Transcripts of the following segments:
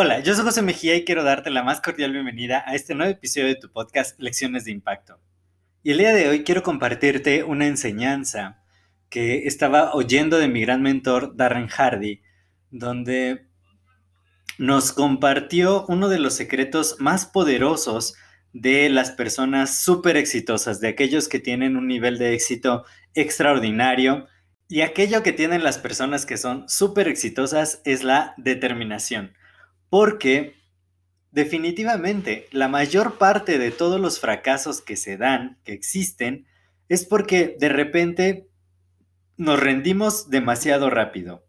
Hola, yo soy José Mejía y quiero darte la más cordial bienvenida a este nuevo episodio de tu podcast Lecciones de Impacto. Y el día de hoy quiero compartirte una enseñanza que estaba oyendo de mi gran mentor Darren Hardy, donde nos compartió uno de los secretos más poderosos de las personas súper exitosas, de aquellos que tienen un nivel de éxito extraordinario y aquello que tienen las personas que son súper exitosas es la determinación. Porque definitivamente la mayor parte de todos los fracasos que se dan, que existen, es porque de repente nos rendimos demasiado rápido.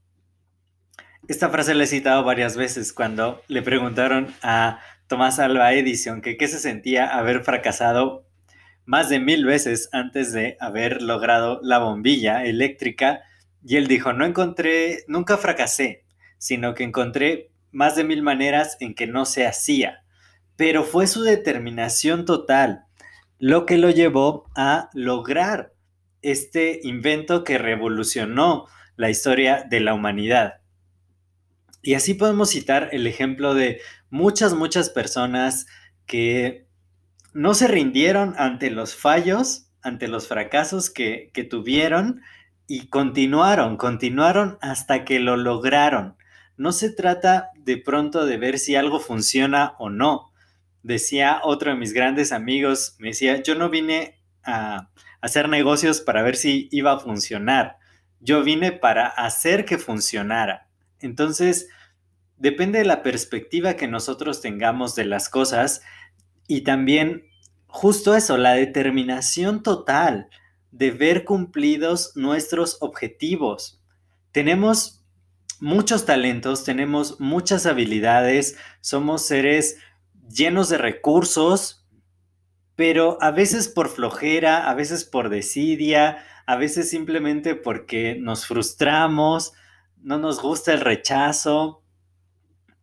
Esta frase la he citado varias veces cuando le preguntaron a Tomás Alba Edison que qué se sentía haber fracasado más de mil veces antes de haber logrado la bombilla eléctrica y él dijo, no encontré, nunca fracasé, sino que encontré más de mil maneras en que no se hacía, pero fue su determinación total lo que lo llevó a lograr este invento que revolucionó la historia de la humanidad. Y así podemos citar el ejemplo de muchas, muchas personas que no se rindieron ante los fallos, ante los fracasos que, tuvieron y continuaron, continuaron hasta que lo lograron. No se trata de pronto de ver si algo funciona o no. Decía otro de mis grandes amigos, me decía, yo no vine a hacer negocios para ver si iba a funcionar. Yo vine para hacer que funcionara. Entonces, depende de la perspectiva que nosotros tengamos de las cosas, y también justo eso, la determinación total de ver cumplidos nuestros objetivos. Tenemos muchos talentos, tenemos muchas habilidades, somos seres llenos de recursos, pero a veces por flojera, a veces por desidia, a veces simplemente porque nos frustramos, no nos gusta el rechazo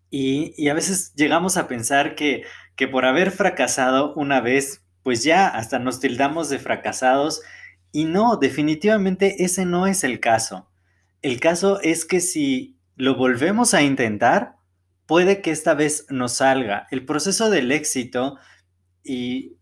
y, y a veces llegamos a pensar que que por haber fracasado una vez, pues ya hasta nos tildamos de fracasados. Y no, definitivamente ese no es el caso. El caso es que si lo volvemos a intentar, puede que esta vez nos salga. El proceso del éxito, y,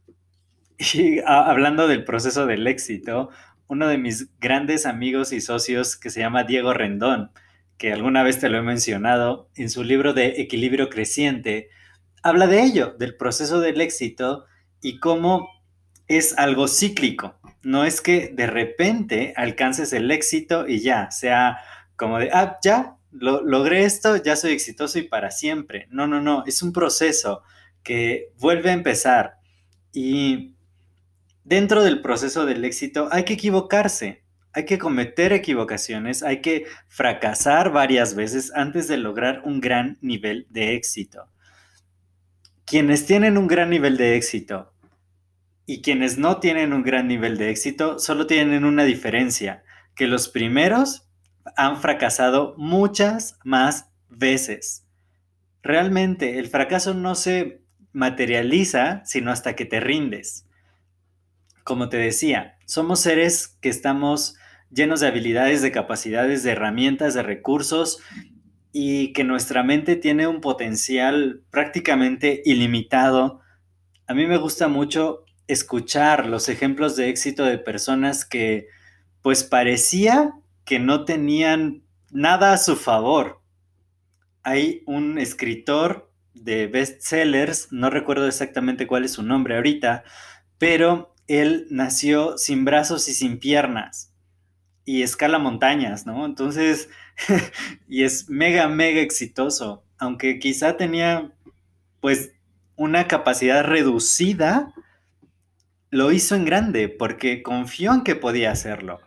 hablando del proceso del éxito, uno de mis grandes amigos y socios que se llama Diego Rendón, que alguna vez te lo he mencionado, en su libro de Equilibrio Creciente, habla de ello, del proceso del éxito y cómo es algo cíclico. No es que de repente alcances el éxito y ya, sea como de, ah, ya, lo, logré esto, ya soy exitoso y para siempre. No, no, no, es un proceso que vuelve a empezar. Y dentro del proceso del éxito hay que equivocarse, hay que cometer equivocaciones, hay que fracasar varias veces antes de lograr un gran nivel de éxito quienes tienen un gran nivel de éxito y quienes no tienen un gran nivel de éxito solo tienen una diferencia, que los primeros han fracasado muchas más veces. Realmente el fracaso no se materializa sino hasta que te rindes. Como te decía, somos seres que estamos llenos de habilidades, de capacidades, de herramientas, de recursos y que nuestra mente tiene un potencial prácticamente ilimitado. A mí me gusta mucho escuchar los ejemplos de éxito de personas que pues parecía que no tenían nada a su favor. Hay un escritor de bestsellers, no recuerdo exactamente cuál es su nombre ahorita, pero él nació sin brazos y sin piernas y escala montañas, ¿no? Entonces, y es mega, mega exitoso, aunque quizá tenía pues una capacidad reducida, lo hizo en grande porque confió en que podía hacerlo.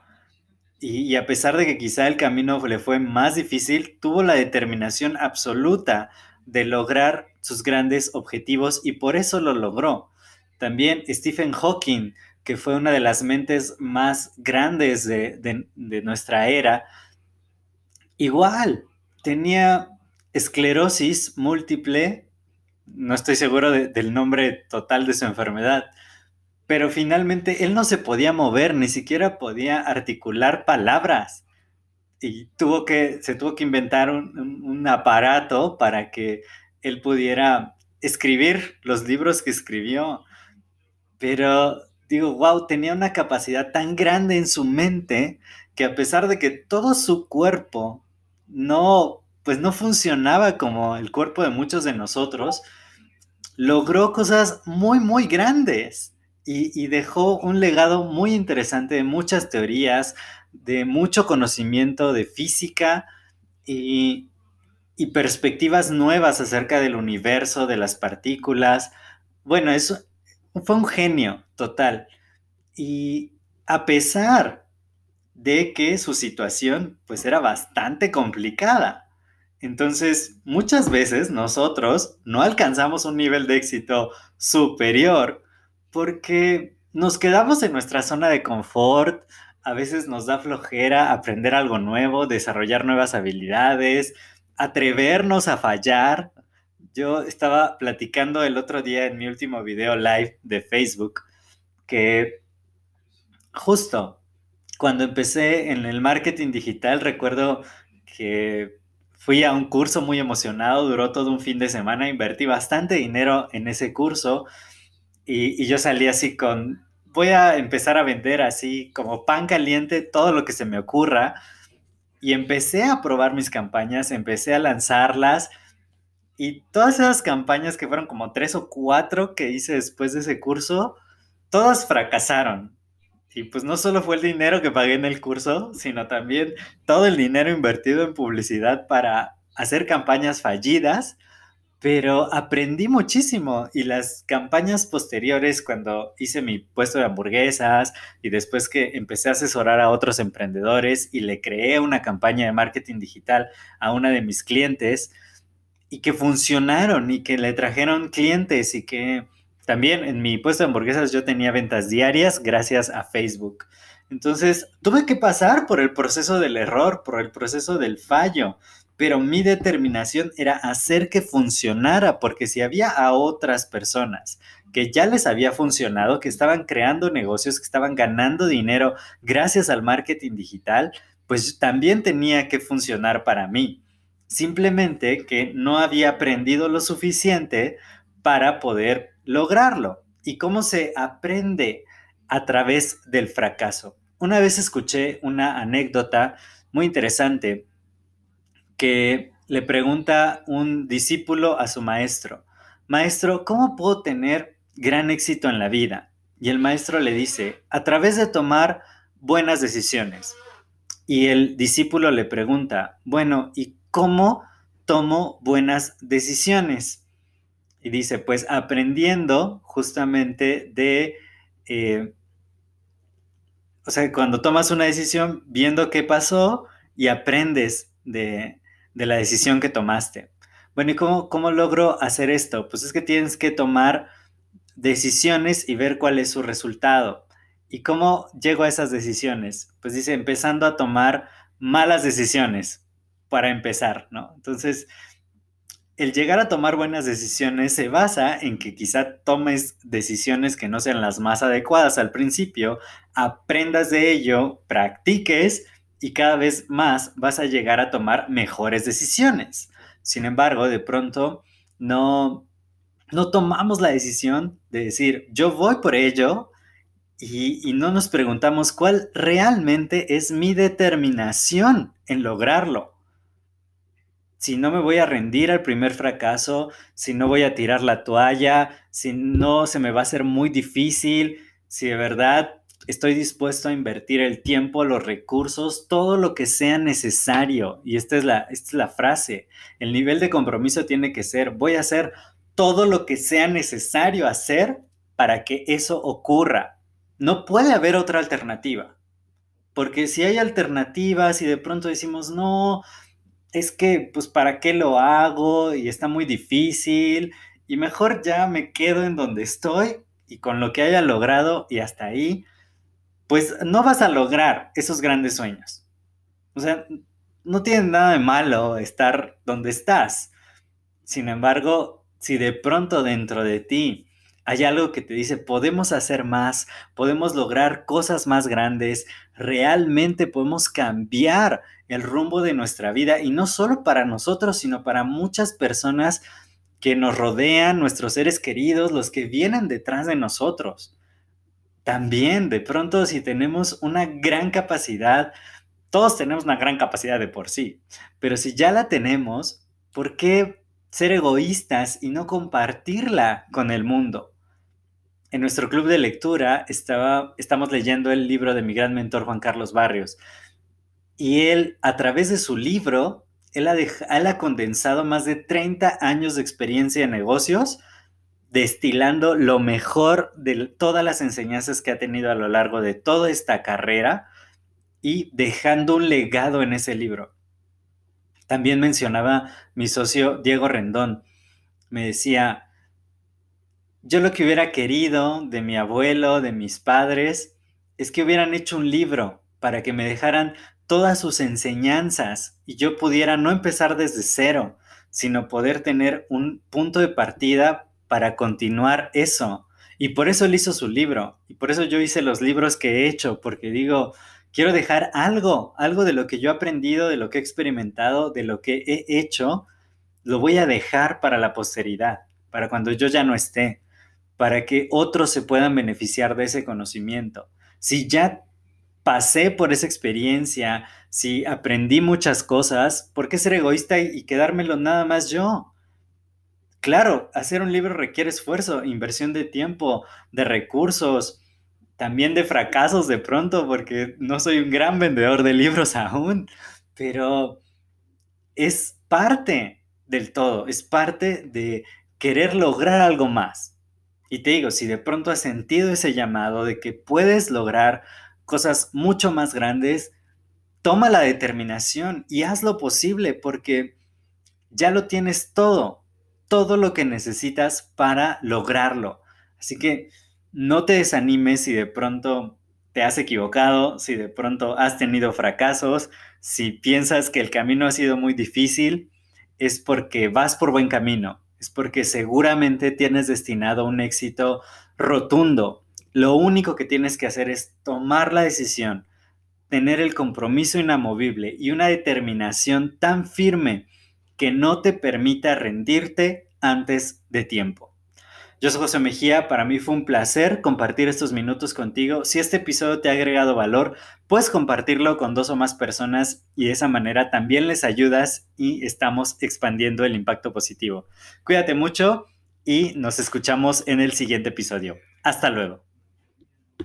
y, a pesar de que quizá el camino le fue más difícil, tuvo la determinación absoluta de lograr sus grandes objetivos y por eso lo logró. También Stephen Hawking, que fue una de las mentes más grandes de, nuestra era, igual tenía esclerosis múltiple, no estoy seguro del nombre total de su enfermedad, pero finalmente él no se podía mover, ni siquiera podía articular palabras. Y tuvo que, se tuvo que inventar un, aparato para que él pudiera escribir los libros que escribió. Pero digo, wow, tenía una capacidad tan grande en su mente que a pesar de que todo su cuerpo no, pues no funcionaba como el cuerpo de muchos de nosotros, logró cosas muy, muy grandes y, dejó un legado muy interesante de muchas teorías, de mucho conocimiento de física y, y perspectivas nuevas acerca del universo, de las partículas. Bueno, eso fue un genio total. Y a pesar de que su situación pues era bastante complicada. Entonces, muchas veces nosotros no alcanzamos un nivel de éxito superior porque nos quedamos en nuestra zona de confort, a veces nos da flojera aprender algo nuevo, desarrollar nuevas habilidades, atrevernos a fallar. Yo estaba platicando el otro día en mi último video live de Facebook que justo cuando empecé en el marketing digital recuerdo que fui a un curso muy emocionado, duró todo un fin de semana, invertí bastante dinero en ese curso y, yo salí así con, voy a empezar a vender así como pan caliente todo lo que se me ocurra. Y empecé a probar mis campañas, empecé a lanzarlas. Y todas esas campañas que fueron como tres o cuatro que hice después de ese curso, todas fracasaron. Y pues no solo fue el dinero que pagué en el curso, sino también todo el dinero invertido en publicidad para hacer campañas fallidas pero aprendí muchísimo y las campañas posteriores cuando hice mi puesto de hamburguesas y después que empecé a asesorar a otros emprendedores y le creé una campaña de marketing digital a una de mis clientes y que funcionaron y que le trajeron clientes y que también en mi puesto de hamburguesas yo tenía ventas diarias gracias a Facebook. Entonces tuve que pasar por el proceso del error, por el proceso del fallo, pero mi determinación era hacer que funcionara, porque si había a otras personas que ya les había funcionado, que estaban creando negocios, que estaban ganando dinero gracias al marketing digital, pues también tenía que funcionar para mí. Simplemente que no había aprendido lo suficiente para poder lograrlo. ¿Y cómo se aprende? A través del fracaso. Una vez escuché una anécdota muy interesante que le pregunta un discípulo a su maestro, maestro, ¿cómo puedo tener gran éxito en la vida? Y el maestro le dice, a través de tomar buenas decisiones. Y el discípulo le pregunta, bueno, ¿y cómo tomo buenas decisiones? Y dice, pues aprendiendo justamente de, eh, o sea, cuando tomas una decisión, viendo qué pasó y aprendes de, de la decisión que tomaste. Bueno, ¿y cómo, cómo logro hacer esto? Pues es que tienes que tomar decisiones y ver cuál es su resultado. ¿Y cómo llego a esas decisiones? Pues dice, empezando a tomar malas decisiones para empezar, ¿no? Entonces, el llegar a tomar buenas decisiones se basa en que quizá tomes decisiones que no sean las más adecuadas al principio, aprendas de ello, practiques y cada vez más vas a llegar a tomar mejores decisiones. Sin embargo, de pronto no, no tomamos la decisión de decir, yo voy por ello y, y no nos preguntamos cuál realmente es mi determinación en lograrlo. Si no me voy a rendir al primer fracaso, si no voy a tirar la toalla, si no se me va a hacer muy difícil, si de verdad estoy dispuesto a invertir el tiempo, los recursos, todo lo que sea necesario. Y esta es la, esta es la frase. El nivel de compromiso tiene que ser, voy a hacer todo lo que sea necesario hacer para que eso ocurra. No puede haber otra alternativa. Porque si hay alternativas y de pronto decimos, no, es que, pues, ¿para qué lo hago? Y está muy difícil. Y mejor ya me quedo en donde estoy y con lo que haya logrado y hasta ahí, pues no vas a lograr esos grandes sueños. O sea, no tiene nada de malo estar donde estás. Sin embargo, si de pronto dentro de ti hay algo que te dice, podemos hacer más, podemos lograr cosas más grandes, realmente podemos cambiar el rumbo de nuestra vida y no solo para nosotros, sino para muchas personas que nos rodean, nuestros seres queridos, los que vienen detrás de nosotros. También, de pronto, si tenemos una gran capacidad, todos tenemos una gran capacidad de por sí, pero si ya la tenemos, ¿por qué ser egoístas y no compartirla con el mundo? En nuestro club de lectura estaba, estamos leyendo el libro de mi gran mentor Juan Carlos Barrios. Y él, a través de su libro, ha, él ha condensado más de 30 años de experiencia en negocios, destilando lo mejor de todas las enseñanzas que ha tenido a lo largo de toda esta carrera y dejando un legado en ese libro. También mencionaba mi socio Diego Rendón. Me decía, yo lo que hubiera querido de mi abuelo, de mis padres, es que hubieran hecho un libro para que me dejaran todas sus enseñanzas y yo pudiera no empezar desde cero, sino poder tener un punto de partida para continuar eso. Y por eso él hizo su libro, y por eso yo hice los libros que he hecho, porque digo, quiero dejar algo, algo de lo que yo he aprendido, de lo que he experimentado, de lo que he hecho, lo voy a dejar para la posteridad, para cuando yo ya no esté para que otros se puedan beneficiar de ese conocimiento. Si ya pasé por esa experiencia, si aprendí muchas cosas, ¿por qué ser egoísta y, quedármelo nada más yo? Claro, hacer un libro requiere esfuerzo, inversión de tiempo, de recursos, también de fracasos de pronto, porque no soy un gran vendedor de libros aún, pero es parte del todo, es parte de querer lograr algo más. Y te digo, si de pronto has sentido ese llamado de que puedes lograr cosas mucho más grandes, toma la determinación y haz lo posible porque ya lo tienes todo, todo lo que necesitas para lograrlo. Así que no te desanimes si de pronto te has equivocado, si de pronto has tenido fracasos, si piensas que el camino ha sido muy difícil, es porque vas por buen camino es porque seguramente tienes destinado un éxito rotundo. Lo único que tienes que hacer es tomar la decisión, tener el compromiso inamovible y una determinación tan firme que no te permita rendirte antes de tiempo. Yo soy José Mejía, para mí fue un placer compartir estos minutos contigo. Si este episodio te ha agregado valor, puedes compartirlo con dos o más personas y de esa manera también les ayudas y estamos expandiendo el impacto positivo. Cuídate mucho y nos escuchamos en el siguiente episodio. Hasta luego.